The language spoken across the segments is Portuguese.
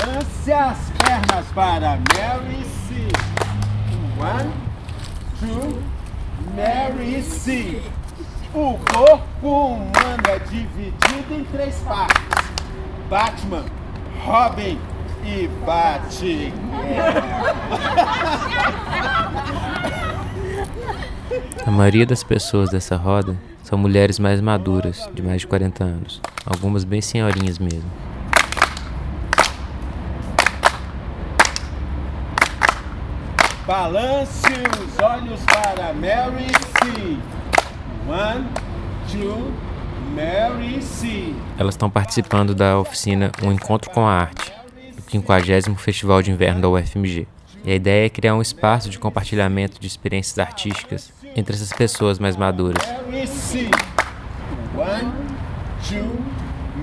Balance as pernas para Mary C. One, two, Mary C. O corpo humano é dividido em três partes: Batman, Robin e Bate. A maioria das pessoas dessa roda são mulheres mais maduras, de mais de 40 anos, algumas bem senhorinhas mesmo. Balance os olhos para Mary C. One, two, Mary C. Elas estão participando da oficina Um Encontro com a Arte, do 50 Festival de Inverno da UFMG. E a ideia é criar um espaço de compartilhamento de experiências artísticas entre essas pessoas mais maduras. Mary C. One, two,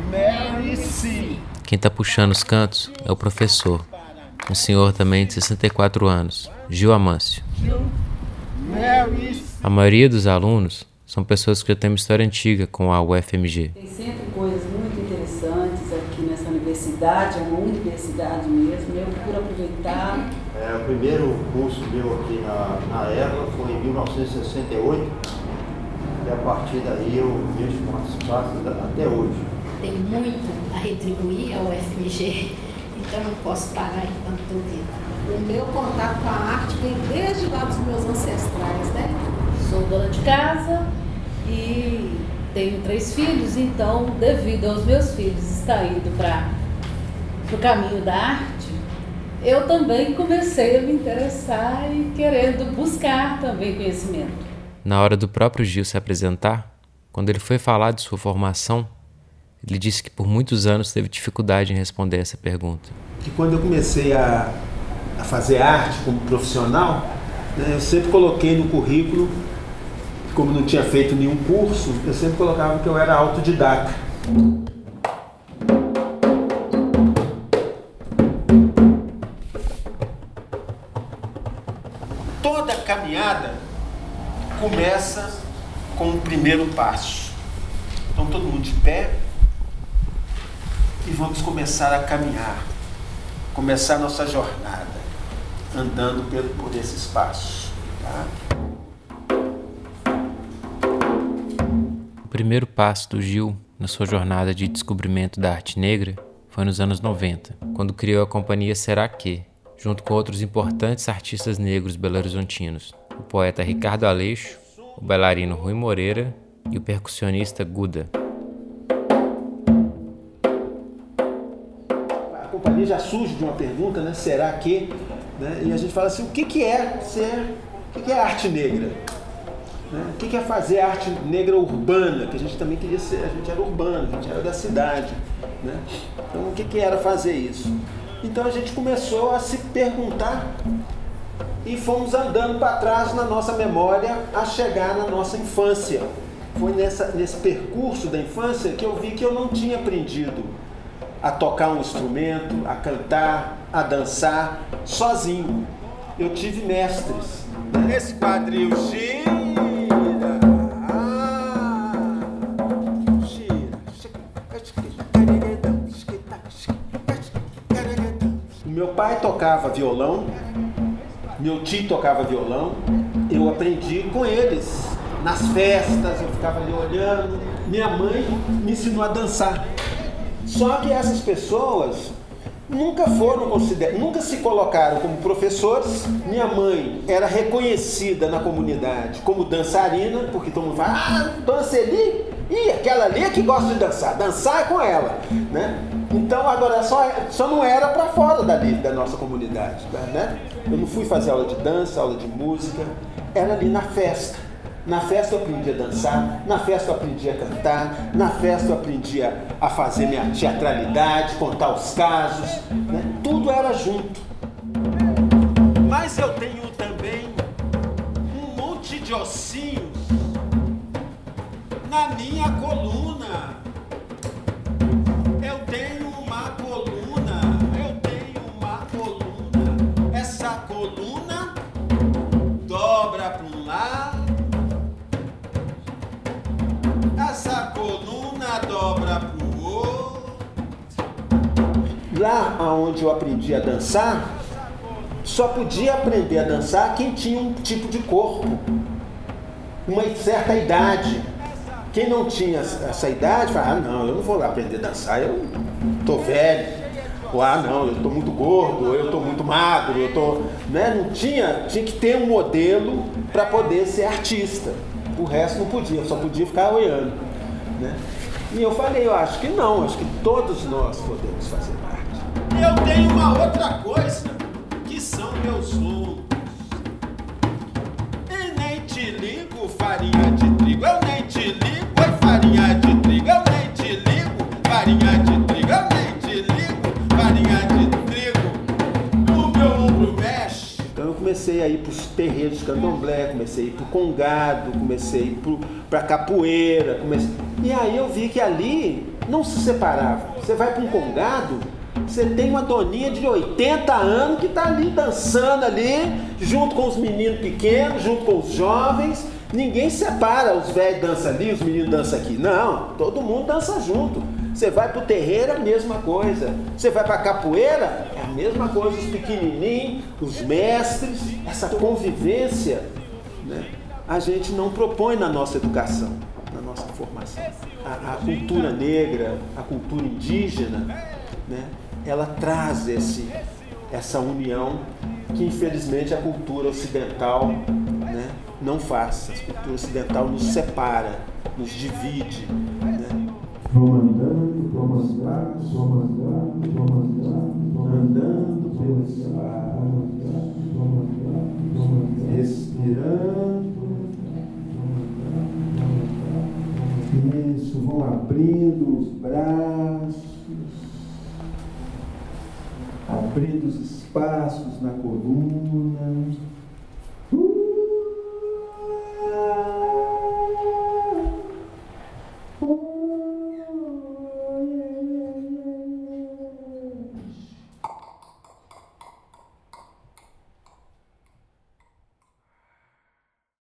Mary C. Quem está puxando os cantos é o professor, um senhor também de 64 anos, Gil Amâncio. A maioria dos alunos são pessoas que já têm uma história antiga com a UFMG. Tem sempre coisas muito interessantes aqui nessa universidade, é uma universidade mesmo, eu procuro aproveitar. É, o primeiro curso meu aqui na, na ERLA foi em 1968 e a partir daí eu vejo participações até hoje. Tem muito a retribuir ao UFMG, então não posso parar enquanto estou viva. O meu contato com a arte vem desde lá dos meus ancestrais, né? Sou dona de casa e tenho três filhos, então, devido aos meus filhos estar indo para o caminho da arte, eu também comecei a me interessar e querendo buscar também conhecimento. Na hora do próprio Gil se apresentar, quando ele foi falar de sua formação, ele disse que por muitos anos teve dificuldade em responder essa pergunta. que quando eu comecei a, a fazer arte como profissional, né, eu sempre coloquei no currículo, como não tinha feito nenhum curso, eu sempre colocava que eu era autodidata. Toda caminhada começa com o primeiro passo. Então, todo mundo de pé vamos começar a caminhar, começar nossa jornada, andando por, por esses passos. Tá? O primeiro passo do Gil na sua jornada de descobrimento da arte negra foi nos anos 90, quando criou a companhia Será Que, junto com outros importantes artistas negros belo-horizontinos, o poeta Ricardo Aleixo, o bailarino Rui Moreira e o percussionista Guda. Companhia já surge de uma pergunta, né? Será que? Né? E a gente fala assim, o que, que é ser, o que, que é arte negra? Né? O que, que é fazer arte negra urbana? Que a gente também queria ser, a gente era urbano, a gente era da cidade. Né? Então o que, que era fazer isso? Então a gente começou a se perguntar e fomos andando para trás na nossa memória a chegar na nossa infância. Foi nessa, nesse percurso da infância que eu vi que eu não tinha aprendido a tocar um instrumento, a cantar, a dançar sozinho. Eu tive mestres. Esse quadril gira. Ah, gira. O meu pai tocava violão, meu tio tocava violão, eu aprendi com eles. Nas festas eu ficava ali olhando. Minha mãe me ensinou a dançar. Só que essas pessoas nunca foram consideradas, nunca se colocaram como professores. Minha mãe era reconhecida na comunidade como dançarina, porque todo mundo fala, ah, dança ali, e aquela ali é que gosta de dançar, dançar é com ela, né? Então agora só, só não era para fora dali, da nossa comunidade, né? Eu não fui fazer aula de dança, aula de música, era ali na festa. Na festa eu aprendi a dançar, na festa eu aprendi a cantar, na festa eu aprendi a, fazer minha teatralidade, contar os casos, né? tudo era junto. Mas eu tenho também um monte de ossinhos na minha coluna. Lá onde eu aprendi a dançar, só podia aprender a dançar quem tinha um tipo de corpo, uma certa idade. Quem não tinha essa idade, fala, ah, não, eu não vou lá aprender a dançar, eu tô velho. Ou, ah, não, eu tô muito gordo, eu tô muito magro, eu tô. Né? Não tinha, tinha que ter um modelo para poder ser artista. O resto não podia, só podia ficar olhando. Né? E eu falei, eu acho que não, acho que todos nós podemos fazer arte. Eu tenho uma outra coisa, que são meus longos. E nem te ligo farinha de trigo, eu nem te ligo, oi farinha de trigo, eu nem te ligo farinha de trigo, eu nem te ligo farinha de trigo. O meu ombro mexe. Então eu comecei a ir para os terreiros de candomblé, comecei a ir para o congado, comecei a ir para capoeira, comecei... e aí eu vi que ali não se separava. Você vai para um congado, você tem uma doninha de 80 anos que está ali dançando ali, junto com os meninos pequenos, junto com os jovens. Ninguém separa, os velhos dançam ali, os meninos dançam aqui. Não, todo mundo dança junto. Você vai para o terreiro, a mesma coisa. Você vai para a capoeira, é a mesma coisa. Os pequenininhos, os mestres, essa convivência, né? a gente não propõe na nossa educação, na nossa formação. A, a cultura negra, a cultura indígena, né? Ela traz esse, essa união que infelizmente a cultura ocidental né, não faz. A cultura ocidental nos separa, nos divide. Né? Vamos andando, vamos andando, vamos andando, andando pelo espaço, respirando. Isso, vão abrindo os braços abrindo os espaços na coluna.